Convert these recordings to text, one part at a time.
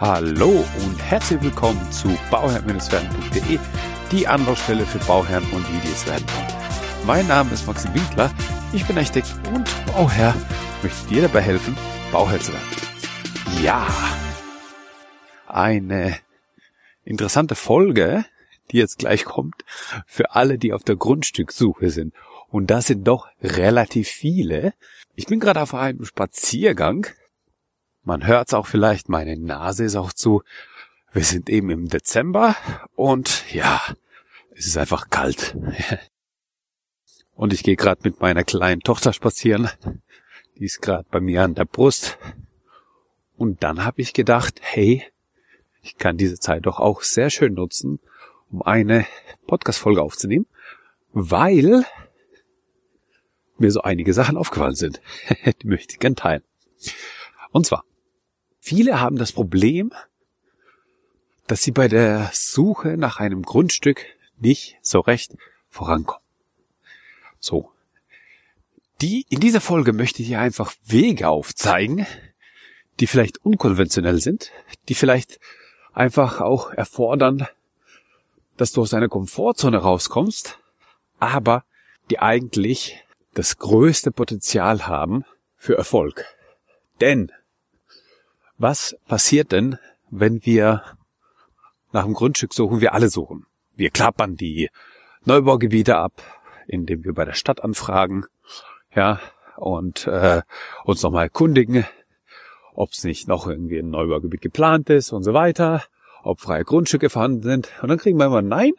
Hallo und herzlich willkommen zu bauherr-werden.de, die Anlaufstelle für Bauherren und die, werden. Mein Name ist Maxim Winkler, ich bin Architekt und Bauherr, möchte dir dabei helfen, Bauherr zu werden. Ja, eine interessante Folge, die jetzt gleich kommt, für alle, die auf der Grundstückssuche sind. Und das sind doch relativ viele. Ich bin gerade auf einem Spaziergang man hört es auch vielleicht, meine Nase ist auch zu. Wir sind eben im Dezember und ja, es ist einfach kalt. Und ich gehe gerade mit meiner kleinen Tochter spazieren. Die ist gerade bei mir an der Brust. Und dann habe ich gedacht, hey, ich kann diese Zeit doch auch sehr schön nutzen, um eine Podcast-Folge aufzunehmen, weil mir so einige Sachen aufgefallen sind. Die möchte ich gern teilen. Und zwar, Viele haben das Problem, dass sie bei der Suche nach einem Grundstück nicht so recht vorankommen. So. Die, in dieser Folge möchte ich dir einfach Wege aufzeigen, die vielleicht unkonventionell sind, die vielleicht einfach auch erfordern, dass du aus einer Komfortzone rauskommst, aber die eigentlich das größte Potenzial haben für Erfolg. Denn was passiert denn, wenn wir nach einem Grundstück suchen? Wir alle suchen. Wir klappern die Neubaugebiete ab, indem wir bei der Stadt anfragen, ja, und äh, uns nochmal erkundigen, ob es nicht noch irgendwie ein Neubaugebiet geplant ist und so weiter, ob freie Grundstücke vorhanden sind. Und dann kriegen wir immer Nein.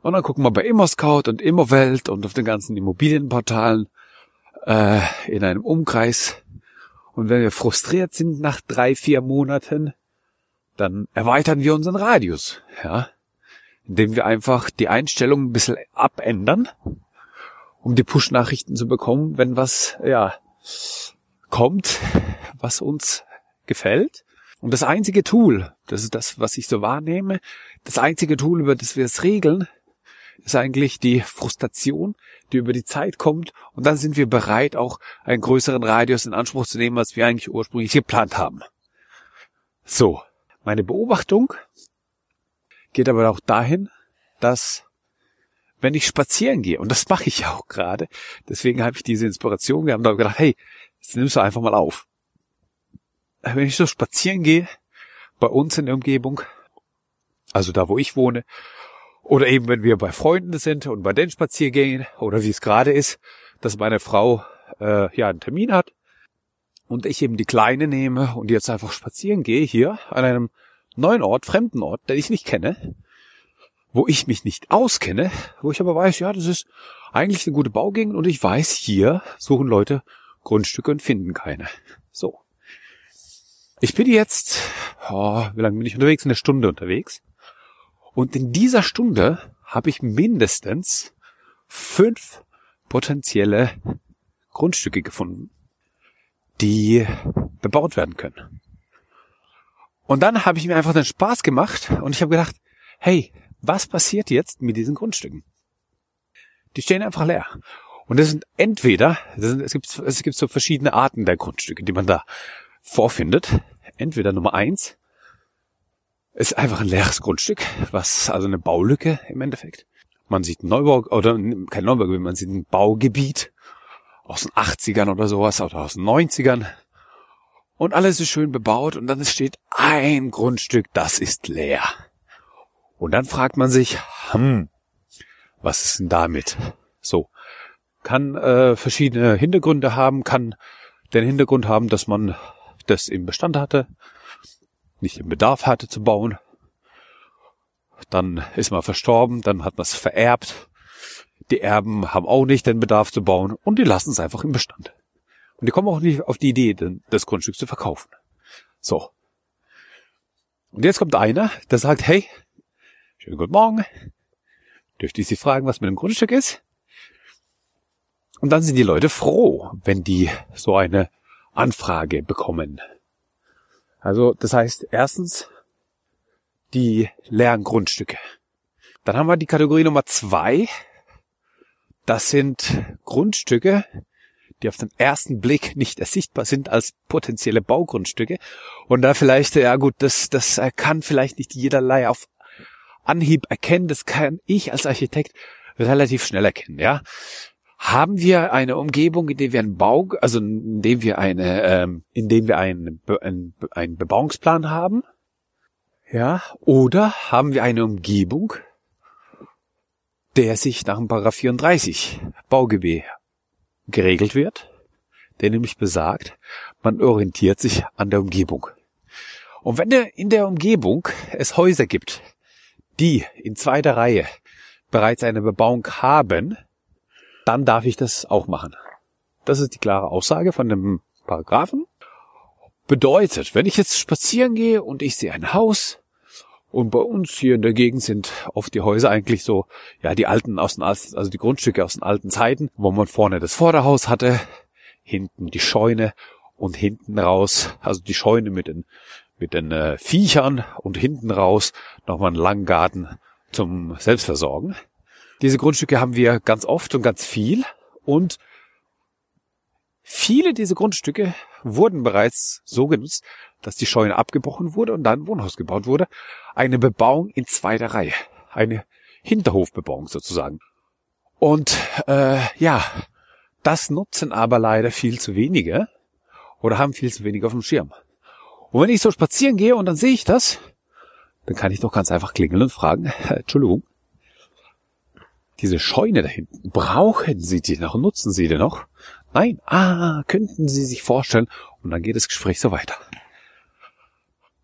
Und dann gucken wir bei ImmoScout und Immowelt und auf den ganzen Immobilienportalen äh, in einem Umkreis und wenn wir frustriert sind nach drei, vier Monaten, dann erweitern wir unseren Radius, ja, indem wir einfach die Einstellung ein bisschen abändern, um die Push-Nachrichten zu bekommen, wenn was, ja, kommt, was uns gefällt. Und das einzige Tool, das ist das, was ich so wahrnehme, das einzige Tool, über das wir es regeln, ist eigentlich die Frustration, die über die Zeit kommt und dann sind wir bereit, auch einen größeren Radius in Anspruch zu nehmen, als wir eigentlich ursprünglich geplant haben. So, meine Beobachtung geht aber auch dahin, dass wenn ich spazieren gehe, und das mache ich ja auch gerade, deswegen habe ich diese Inspiration, wir haben da gedacht, hey, jetzt nimmst du einfach mal auf. Wenn ich so spazieren gehe, bei uns in der Umgebung, also da, wo ich wohne, oder eben, wenn wir bei Freunden sind und bei den Spaziergängen oder wie es gerade ist, dass meine Frau äh, ja einen Termin hat und ich eben die Kleine nehme und jetzt einfach spazieren gehe hier an einem neuen Ort, fremden Ort, den ich nicht kenne, wo ich mich nicht auskenne, wo ich aber weiß, ja, das ist eigentlich eine gute Baugegend und ich weiß, hier suchen Leute Grundstücke und finden keine. So. Ich bin jetzt, oh, wie lange bin ich unterwegs? Eine Stunde unterwegs. Und in dieser Stunde habe ich mindestens fünf potenzielle Grundstücke gefunden, die bebaut werden können. Und dann habe ich mir einfach den Spaß gemacht und ich habe gedacht, hey, was passiert jetzt mit diesen Grundstücken? Die stehen einfach leer. Und das sind entweder, das sind, es, gibt, es gibt so verschiedene Arten der Grundstücke, die man da vorfindet. Entweder Nummer eins, ist einfach ein leeres Grundstück, was, also eine Baulücke im Endeffekt. Man sieht ein Neubau, oder kein Neubau, man sieht ein Baugebiet aus den 80ern oder sowas, oder aus den 90ern. Und alles ist schön bebaut und dann steht ein Grundstück, das ist leer. Und dann fragt man sich, hm, was ist denn damit? So, kann äh, verschiedene Hintergründe haben, kann den Hintergrund haben, dass man das im Bestand hatte, nicht den Bedarf hatte zu bauen. Dann ist man verstorben, dann hat man es vererbt. Die Erben haben auch nicht den Bedarf zu bauen und die lassen es einfach im Bestand. Und die kommen auch nicht auf die Idee, das Grundstück zu verkaufen. So. Und jetzt kommt einer, der sagt, hey, schönen guten Morgen. Dürfte ich Sie fragen, was mit dem Grundstück ist? Und dann sind die Leute froh, wenn die so eine Anfrage bekommen. Also das heißt erstens die leeren Grundstücke. Dann haben wir die Kategorie Nummer zwei. Das sind Grundstücke, die auf den ersten Blick nicht ersichtbar sind als potenzielle Baugrundstücke. Und da vielleicht, ja gut, das, das kann vielleicht nicht jederlei auf Anhieb erkennen. Das kann ich als Architekt relativ schnell erkennen, ja. Haben wir eine Umgebung, in der wir einen Bau, also in dem wir eine, ähm, in dem wir einen, einen, einen Bebauungsplan haben, ja, oder haben wir eine Umgebung, der sich nach dem Paragraph 34 Baugewehr geregelt wird, der nämlich besagt, man orientiert sich an der Umgebung. Und wenn in der Umgebung es Häuser gibt, die in zweiter Reihe bereits eine Bebauung haben, dann darf ich das auch machen. Das ist die klare Aussage von dem Paragraphen. Bedeutet, wenn ich jetzt spazieren gehe und ich sehe ein Haus, und bei uns hier in der Gegend sind oft die Häuser eigentlich so, ja, die alten aus den, also die Grundstücke aus den alten Zeiten, wo man vorne das Vorderhaus hatte, hinten die Scheune und hinten raus, also die Scheune mit den, mit den äh, Viechern und hinten raus nochmal einen langen Garten zum Selbstversorgen. Diese Grundstücke haben wir ganz oft und ganz viel und viele dieser Grundstücke wurden bereits so genutzt, dass die Scheune abgebrochen wurde und dann ein Wohnhaus gebaut wurde. Eine Bebauung in zweiter Reihe. Eine Hinterhofbebauung sozusagen. Und äh, ja, das nutzen aber leider viel zu wenige oder haben viel zu wenig auf dem Schirm. Und wenn ich so spazieren gehe und dann sehe ich das, dann kann ich doch ganz einfach klingeln und fragen, Entschuldigung, diese Scheune da hinten, brauchen Sie die noch, nutzen Sie die noch? Nein, ah, könnten Sie sich vorstellen, und dann geht das Gespräch so weiter.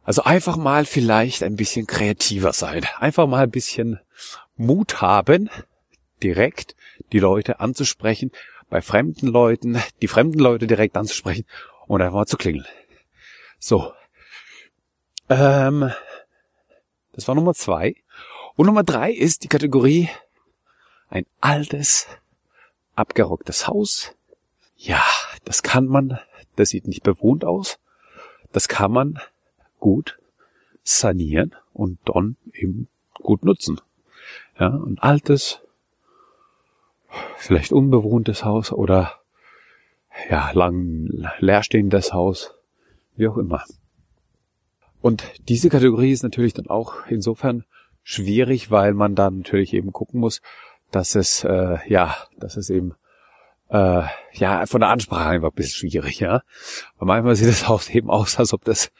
Also einfach mal vielleicht ein bisschen kreativer sein. Einfach mal ein bisschen Mut haben, direkt die Leute anzusprechen, bei fremden Leuten, die fremden Leute direkt anzusprechen und einfach mal zu klingeln. So. Ähm, das war Nummer zwei. Und Nummer drei ist die Kategorie ein altes, abgerocktes Haus. Ja, das kann man, das sieht nicht bewohnt aus. Das kann man gut sanieren und dann eben gut nutzen. Ja, ein altes, vielleicht unbewohntes Haus oder ja, lang leerstehendes Haus, wie auch immer. Und diese Kategorie ist natürlich dann auch insofern schwierig, weil man dann natürlich eben gucken muss, dass es äh, ja, dass es eben äh, ja von der Ansprache einfach ein bisschen schwierig, ja. Weil manchmal sieht das Haus eben aus, als ob das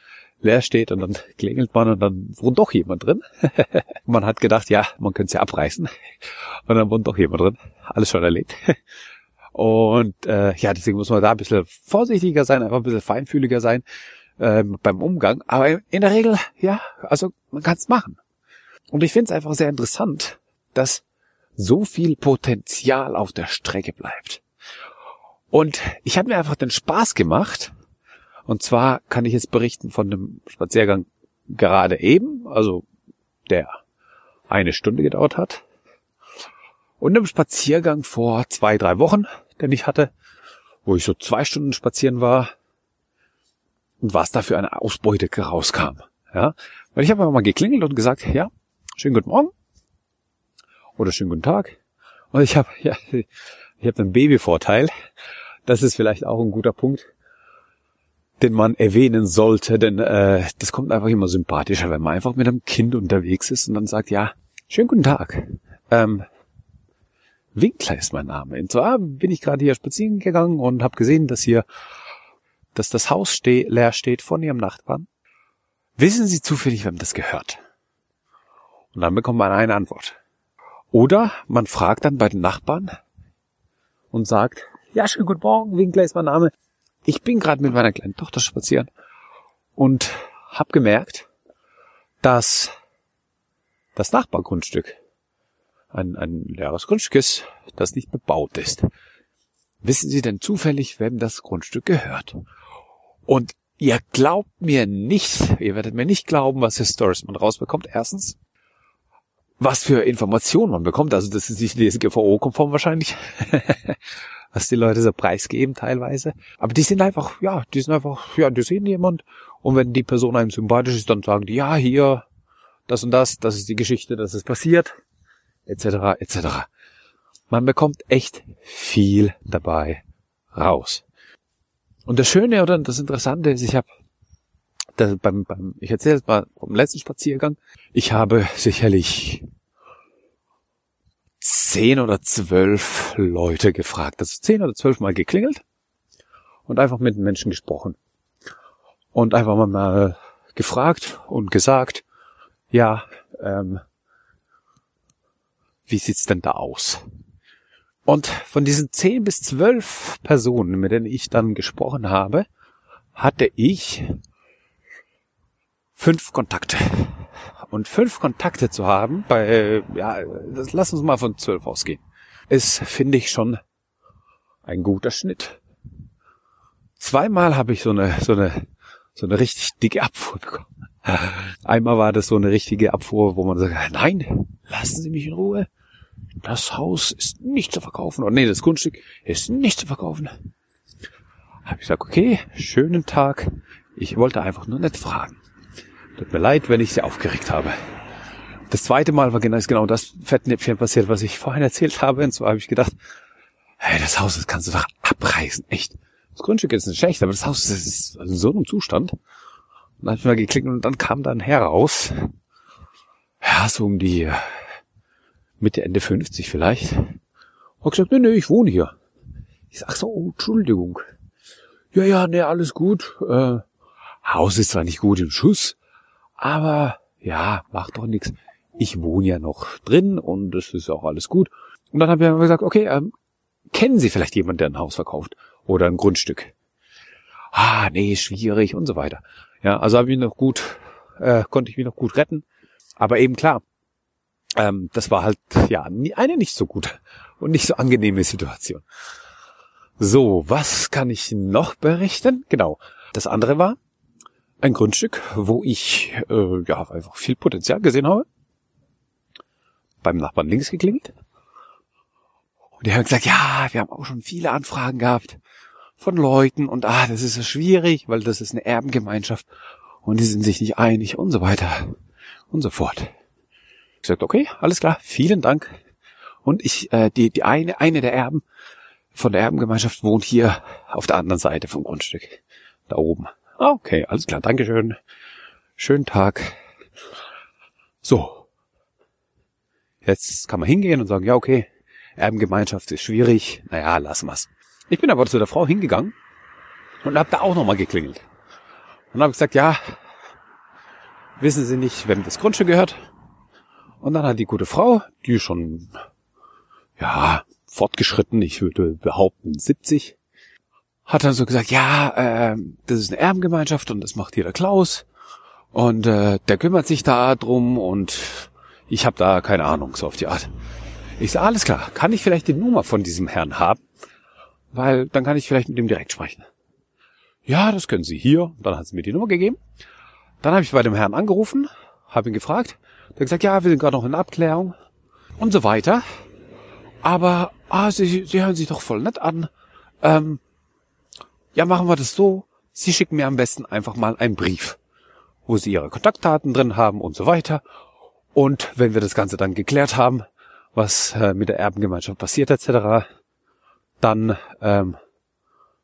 leer steht und dann klingelt man und dann wohnt doch jemand drin. man hat gedacht, ja, man könnte es ja abreißen und dann wohnt doch jemand drin. Alles schon erlebt. Und äh, ja, deswegen muss man da ein bisschen vorsichtiger sein, einfach ein bisschen feinfühliger sein äh, beim Umgang. Aber in der Regel, ja, also man kann es machen. Und ich finde es einfach sehr interessant, dass so viel Potenzial auf der Strecke bleibt. Und ich habe mir einfach den Spaß gemacht, und zwar kann ich jetzt berichten von dem Spaziergang gerade eben, also der eine Stunde gedauert hat. Und einem Spaziergang vor zwei, drei Wochen, den ich hatte, wo ich so zwei Stunden spazieren war und was da für eine Ausbeute rauskam. Ja, weil ich habe einfach mal geklingelt und gesagt, ja, schönen guten Morgen oder schönen guten Tag. Und ich habe ja, ich habe einen Babyvorteil. Das ist vielleicht auch ein guter Punkt den man erwähnen sollte, denn äh, das kommt einfach immer sympathischer, wenn man einfach mit einem Kind unterwegs ist und dann sagt, ja, schönen guten Tag. Ähm, Winkler ist mein Name. Und zwar bin ich gerade hier spazieren gegangen und habe gesehen, dass hier, dass das Haus steh, leer steht von Ihrem Nachbarn. Wissen Sie zufällig, wem das gehört? Und dann bekommt man eine Antwort. Oder man fragt dann bei den Nachbarn und sagt, ja, schönen guten Morgen, Winkler ist mein Name. Ich bin gerade mit meiner kleinen Tochter spazieren und habe gemerkt, dass das Nachbargrundstück ein, ein leeres Grundstück ist, das nicht bebaut ist. Wissen Sie denn zufällig, wem das Grundstück gehört? Und ihr glaubt mir nicht, ihr werdet mir nicht glauben, was Historis man rausbekommt. Erstens, was für Informationen man bekommt. Also das ist nicht DSGVO-konform wahrscheinlich. was die Leute so preisgeben teilweise. Aber die sind einfach, ja, die sind einfach, ja, die sehen jemand und wenn die Person einem sympathisch ist, dann sagen die, ja, hier, das und das, das ist die Geschichte, das ist passiert, etc., etc. Man bekommt echt viel dabei raus. Und das Schöne oder das Interessante ist, ich habe beim, beim, ich erzähle es mal vom letzten Spaziergang. Ich habe sicherlich zehn oder zwölf Leute gefragt. Also zehn oder zwölf Mal geklingelt und einfach mit den Menschen gesprochen. Und einfach mal gefragt und gesagt, ja, ähm, wie sieht's denn da aus? Und von diesen zehn bis zwölf Personen, mit denen ich dann gesprochen habe, hatte ich fünf Kontakte. Und fünf Kontakte zu haben, bei, ja, das, lass uns mal von zwölf ausgehen, ist, finde ich, schon ein guter Schnitt. Zweimal habe ich so eine, so eine, so eine richtig dicke Abfuhr bekommen. Einmal war das so eine richtige Abfuhr, wo man sagt, nein, lassen Sie mich in Ruhe das Haus ist nicht zu verkaufen. Oder nee, das Grundstück ist nicht zu verkaufen. Habe ich gesagt, okay, schönen Tag. Ich wollte einfach nur nett fragen. Tut mir leid, wenn ich Sie aufgeregt habe. Das zweite Mal war genau, genau das Fettnäpfchen passiert, was ich vorhin erzählt habe. Und zwar habe ich gedacht, hey, das Haus, das kannst du doch abreißen, echt. Das Grundstück ist nicht schlecht, aber das Haus das ist in so einem Zustand. Und dann habe ich mal geklickt und dann kam dann heraus, ja, so um die Mitte, Ende 50 vielleicht. Hat gesagt, nee, nee, ich wohne hier. Ich sag so, oh, Entschuldigung. Ja, ja, nee, alles gut. Äh, Haus ist zwar nicht gut im Schuss, aber ja, macht doch nichts. Ich wohne ja noch drin und es ist auch alles gut. Und dann habe ich gesagt, okay, ähm, kennen Sie vielleicht jemanden, der ein Haus verkauft oder ein Grundstück? Ah, nee, schwierig und so weiter. Ja, also habe ich noch gut, äh, konnte ich mich noch gut retten. Aber eben klar, ähm, das war halt ja eine nicht so gute und nicht so angenehme Situation. So, was kann ich noch berichten? Genau. Das andere war ein Grundstück, wo ich äh, ja einfach viel Potenzial gesehen habe. Beim Nachbarn links geklingelt. Und die haben gesagt, ja, wir haben auch schon viele Anfragen gehabt von Leuten und ah, das ist so schwierig, weil das ist eine Erbengemeinschaft und die sind sich nicht einig und so weiter und so fort gesagt, okay, alles klar, vielen Dank. Und ich, äh, die, die eine, eine der Erben von der Erbengemeinschaft wohnt hier auf der anderen Seite vom Grundstück. Da oben. Okay, alles klar, Dankeschön. Schönen Tag. So. Jetzt kann man hingehen und sagen, ja, okay, Erbengemeinschaft ist schwierig. Naja, lassen wir's. Ich bin aber zu der Frau hingegangen und hab da auch nochmal geklingelt. Und habe gesagt, ja, wissen Sie nicht, wem das Grundstück gehört? Und dann hat die gute Frau, die schon, ja, fortgeschritten, ich würde behaupten 70, hat dann so gesagt, ja, äh, das ist eine Erbengemeinschaft und das macht hier der Klaus. Und äh, der kümmert sich da drum und ich habe da keine Ahnung, so auf die Art. Ich sage, alles klar, kann ich vielleicht die Nummer von diesem Herrn haben? Weil dann kann ich vielleicht mit ihm direkt sprechen. Ja, das können Sie hier. Dann hat sie mir die Nummer gegeben. Dann habe ich bei dem Herrn angerufen, habe ihn gefragt, der hat gesagt, ja, wir sind gerade noch in Abklärung und so weiter. Aber, ah, Sie, Sie hören sich doch voll nett an. Ähm, ja, machen wir das so. Sie schicken mir am besten einfach mal einen Brief, wo Sie Ihre Kontaktdaten drin haben und so weiter. Und wenn wir das Ganze dann geklärt haben, was äh, mit der Erbengemeinschaft passiert etc., dann ähm,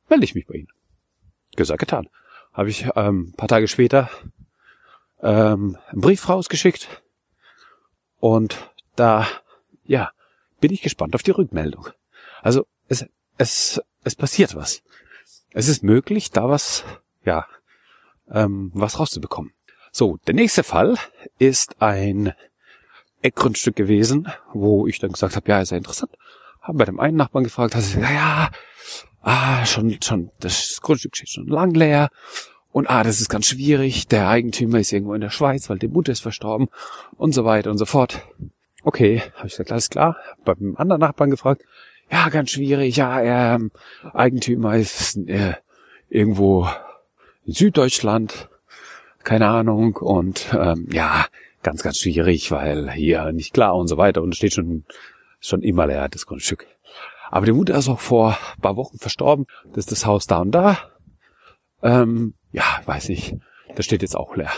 melde ich mich bei Ihnen. Gesagt, getan. Habe ich ähm, paar Tage später ähm, einen Brief rausgeschickt und da, ja, bin ich gespannt auf die Rückmeldung. Also es, es, es passiert was. Es ist möglich, da was, ja, ähm, was rauszubekommen. So, der nächste Fall ist ein Eckgrundstück gewesen, wo ich dann gesagt habe, ja, ist ja interessant. Haben bei dem einen Nachbarn gefragt, hat gesagt, ja, ah, schon, schon, das Grundstück steht schon lang leer. Und ah, das ist ganz schwierig. Der Eigentümer ist irgendwo in der Schweiz, weil die Mutter ist verstorben und so weiter und so fort. Okay, habe ich gesagt, alles klar. Beim anderen Nachbarn gefragt. Ja, ganz schwierig. Ja, ähm, Eigentümer ist äh, irgendwo in Süddeutschland. Keine Ahnung. Und ähm, ja, ganz, ganz schwierig, weil hier nicht klar und so weiter. Und steht schon, schon immer leer, das Grundstück. Aber die Mutter ist auch vor paar Wochen verstorben. Das ist das Haus da und da. Ähm, ja, weiß ich, das steht jetzt auch leer.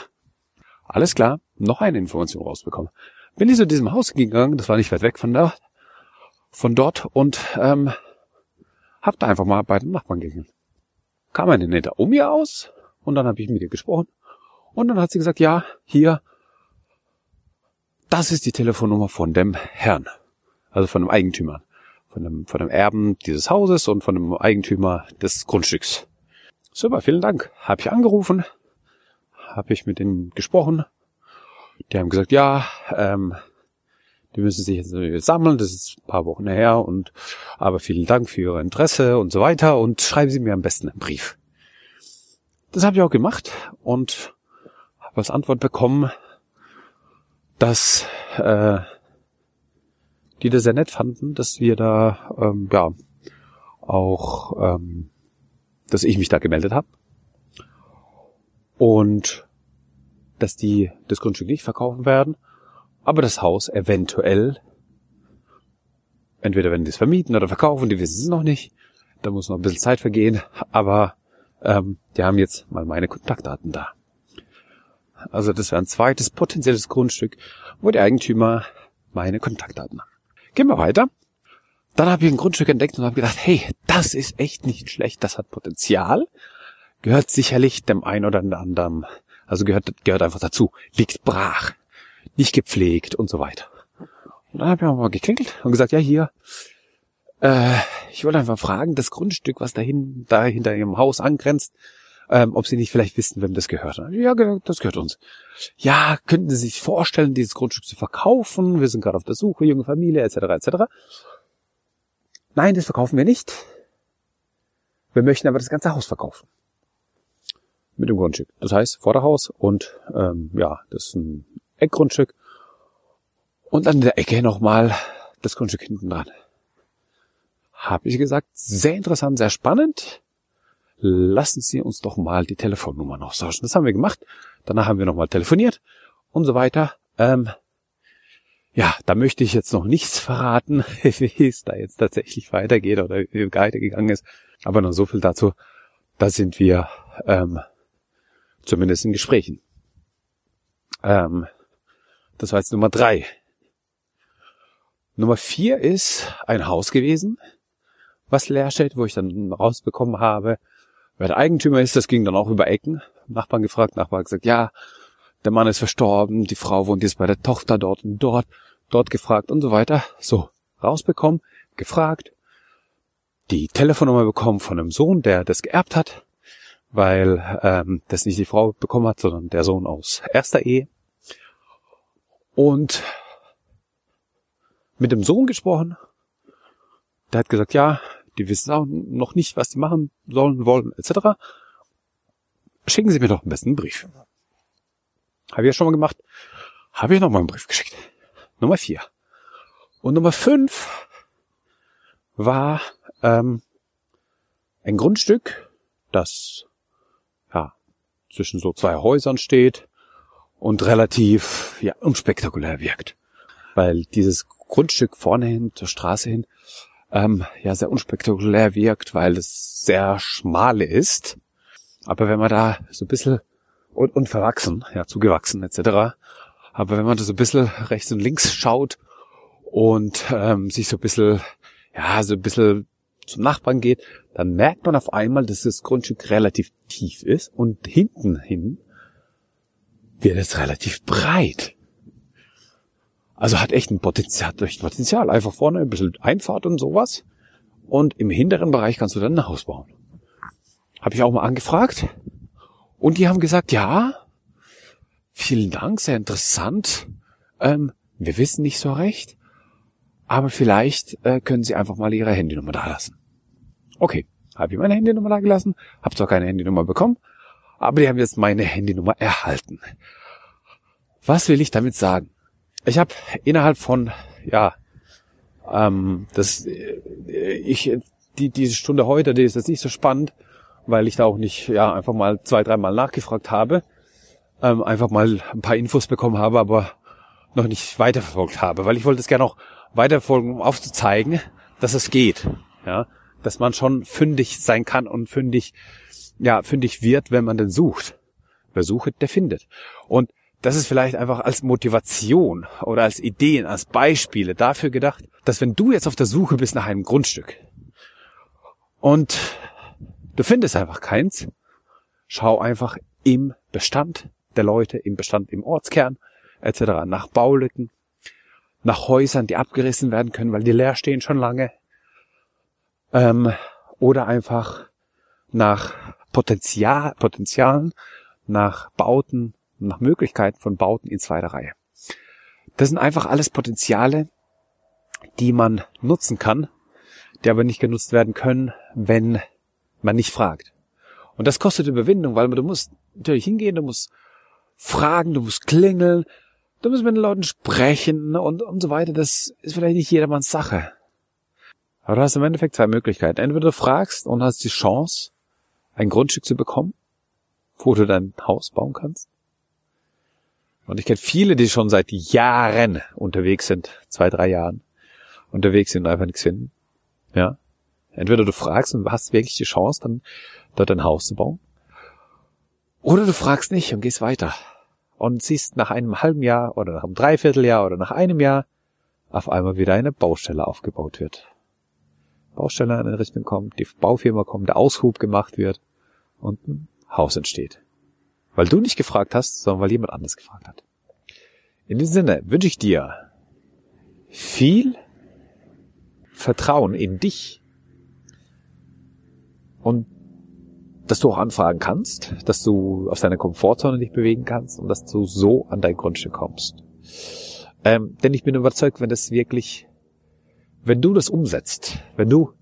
Alles klar, noch eine Information rausbekommen. Bin ich zu diesem Haus gegangen, das war nicht weit weg von da, von dort und ähm, hab da einfach mal bei dem Nachbarn gegangen. Kam eine nette Omi aus und dann habe ich mit ihr gesprochen und dann hat sie gesagt, ja, hier, das ist die Telefonnummer von dem Herrn, also von dem Eigentümer, von dem, von dem Erben dieses Hauses und von dem Eigentümer des Grundstücks. Super, vielen Dank. Habe ich angerufen, habe ich mit denen gesprochen. Die haben gesagt, ja, ähm, die müssen sich jetzt sammeln, das ist ein paar Wochen her und aber vielen Dank für Ihr Interesse und so weiter und schreiben Sie mir am besten einen Brief. Das habe ich auch gemacht und habe als Antwort bekommen, dass äh, die das sehr nett fanden, dass wir da ähm, ja auch, ähm, dass ich mich da gemeldet habe und dass die das Grundstück nicht verkaufen werden, aber das Haus eventuell entweder wenn die es vermieten oder verkaufen, die wissen es noch nicht. Da muss noch ein bisschen Zeit vergehen, aber ähm, die haben jetzt mal meine Kontaktdaten da. Also das wäre ein zweites potenzielles Grundstück, wo die Eigentümer meine Kontaktdaten haben. Gehen wir weiter. Dann habe ich ein Grundstück entdeckt und habe gedacht, hey, das ist echt nicht schlecht, das hat Potenzial, gehört sicherlich dem einen oder anderen, also gehört, gehört einfach dazu, liegt brach, nicht gepflegt und so weiter. Und dann habe ich mal geklingelt und gesagt, ja hier, äh, ich wollte einfach fragen, das Grundstück, was dahin, da hinter ihrem Haus angrenzt, ähm, ob Sie nicht vielleicht wissen, wem das gehört. Ja, das gehört uns. Ja, könnten Sie sich vorstellen, dieses Grundstück zu verkaufen? Wir sind gerade auf der Suche, junge Familie, etc., etc. Nein, das verkaufen wir nicht. Wir möchten aber das ganze Haus verkaufen. Mit dem Grundstück. Das heißt, Vorderhaus und ähm, ja, das ist ein Eckgrundstück. Und an der Ecke nochmal das Grundstück hinten dran. Habe ich gesagt, sehr interessant, sehr spannend lassen Sie uns doch mal die Telefonnummer noch tauschen. Das haben wir gemacht. Danach haben wir nochmal telefoniert und so weiter. Ähm, ja, da möchte ich jetzt noch nichts verraten, wie es da jetzt tatsächlich weitergeht oder wie es weitergegangen ist. Aber nur so viel dazu. Da sind wir ähm, zumindest in Gesprächen. Ähm, das war jetzt Nummer drei. Nummer vier ist ein Haus gewesen, was leer steht, wo ich dann rausbekommen habe, Wer der Eigentümer ist, das ging dann auch über Ecken. Nachbarn gefragt, Nachbar gesagt, ja, der Mann ist verstorben, die Frau wohnt jetzt bei der Tochter dort und dort, dort gefragt und so weiter. So, rausbekommen, gefragt, die Telefonnummer bekommen von einem Sohn, der das geerbt hat, weil ähm, das nicht die Frau bekommen hat, sondern der Sohn aus erster Ehe. Und mit dem Sohn gesprochen. Der hat gesagt, ja, die wissen auch noch nicht, was die machen sollen, wollen, etc. Schicken Sie mir doch am besten einen Brief. Habe ich ja schon mal gemacht. Habe ich noch mal einen Brief geschickt. Nummer vier. Und Nummer fünf war ähm, ein Grundstück, das ja zwischen so zwei Häusern steht und relativ ja unspektakulär wirkt, weil dieses Grundstück vorne hin zur Straße hin ähm, ja sehr unspektakulär wirkt, weil es sehr schmale ist. Aber wenn man da so ein bisschen und, und verwachsen, ja, zugewachsen etc. Aber wenn man da so ein bisschen rechts und links schaut und ähm, sich so ein bisschen, ja, so ein bisschen zum Nachbarn geht, dann merkt man auf einmal, dass das Grundstück relativ tief ist und hinten hin wird es relativ breit. Also hat echt ein Potenzial, hat echt Potenzial. Einfach vorne ein bisschen Einfahrt und sowas. Und im hinteren Bereich kannst du dann ein Haus bauen. Habe ich auch mal angefragt. Und die haben gesagt, ja, vielen Dank, sehr interessant. Ähm, wir wissen nicht so recht. Aber vielleicht äh, können Sie einfach mal Ihre Handynummer da lassen. Okay, habe ich meine Handynummer da gelassen, habe zwar keine Handynummer bekommen, aber die haben jetzt meine Handynummer erhalten. Was will ich damit sagen? Ich habe innerhalb von, ja, ähm, das, äh, ich, die, diese Stunde heute, die ist jetzt nicht so spannend, weil ich da auch nicht, ja, einfach mal zwei, dreimal nachgefragt habe, ähm, einfach mal ein paar Infos bekommen habe, aber noch nicht weiterverfolgt habe, weil ich wollte es gerne auch weiterverfolgen, um aufzuzeigen, dass es geht, ja, dass man schon fündig sein kann und fündig, ja, fündig wird, wenn man den sucht. Wer sucht, der findet. Und das ist vielleicht einfach als Motivation oder als Ideen, als Beispiele dafür gedacht, dass wenn du jetzt auf der Suche bist nach einem Grundstück und du findest einfach keins, schau einfach im Bestand der Leute, im Bestand im Ortskern etc. nach Baulücken, nach Häusern, die abgerissen werden können, weil die leer stehen schon lange, ähm, oder einfach nach Potenzial, Potenzialen, nach Bauten, nach Möglichkeiten von Bauten in zweiter Reihe. Das sind einfach alles Potenziale, die man nutzen kann, die aber nicht genutzt werden können, wenn man nicht fragt. Und das kostet Überwindung, weil du musst natürlich hingehen, du musst fragen, du musst klingeln, du musst mit den Leuten sprechen und, und so weiter. Das ist vielleicht nicht jedermanns Sache. Aber du hast im Endeffekt zwei Möglichkeiten. Entweder du fragst und hast die Chance, ein Grundstück zu bekommen, wo du dein Haus bauen kannst. Und ich kenne viele, die schon seit Jahren unterwegs sind, zwei, drei Jahren unterwegs sind und einfach nichts finden. Ja. Entweder du fragst und hast wirklich die Chance, dann dort ein Haus zu bauen. Oder du fragst nicht und gehst weiter. Und siehst nach einem halben Jahr oder nach einem Dreivierteljahr oder nach einem Jahr auf einmal wieder eine Baustelle aufgebaut wird. Baustelle in Richtung kommt, die Baufirma kommt, der Aushub gemacht wird und ein Haus entsteht. Weil du nicht gefragt hast, sondern weil jemand anders gefragt hat. In diesem Sinne wünsche ich dir viel Vertrauen in dich und dass du auch anfragen kannst, dass du aus deiner Komfortzone dich bewegen kannst und dass du so an dein Grundstück kommst. Ähm, denn ich bin überzeugt, wenn das wirklich wenn du das umsetzt, wenn du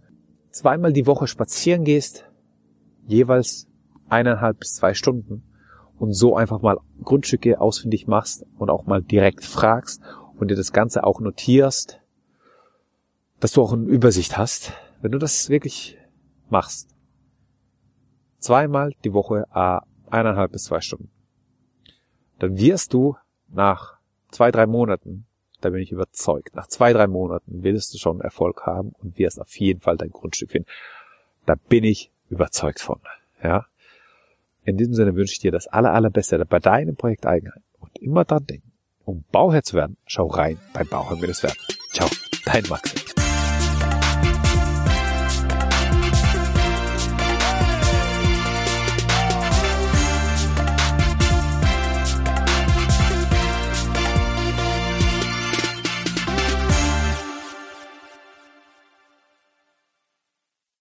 zweimal die Woche spazieren gehst, jeweils eineinhalb bis zwei Stunden und so einfach mal Grundstücke ausfindig machst und auch mal direkt fragst und dir das Ganze auch notierst, dass du auch eine Übersicht hast, wenn du das wirklich machst. Zweimal die Woche äh, eineinhalb bis zwei Stunden. Dann wirst du nach zwei, drei Monaten da bin ich überzeugt. Nach zwei, drei Monaten willst du schon Erfolg haben und wirst auf jeden Fall dein Grundstück finden. Da bin ich überzeugt von. Ja. In diesem Sinne wünsche ich dir das aller, allerbeste bei deinem Projekt Eigenheim. Und immer dran denken, um Bauherr zu werden, schau rein beim Bauherr wird es werden. Ciao, dein Max.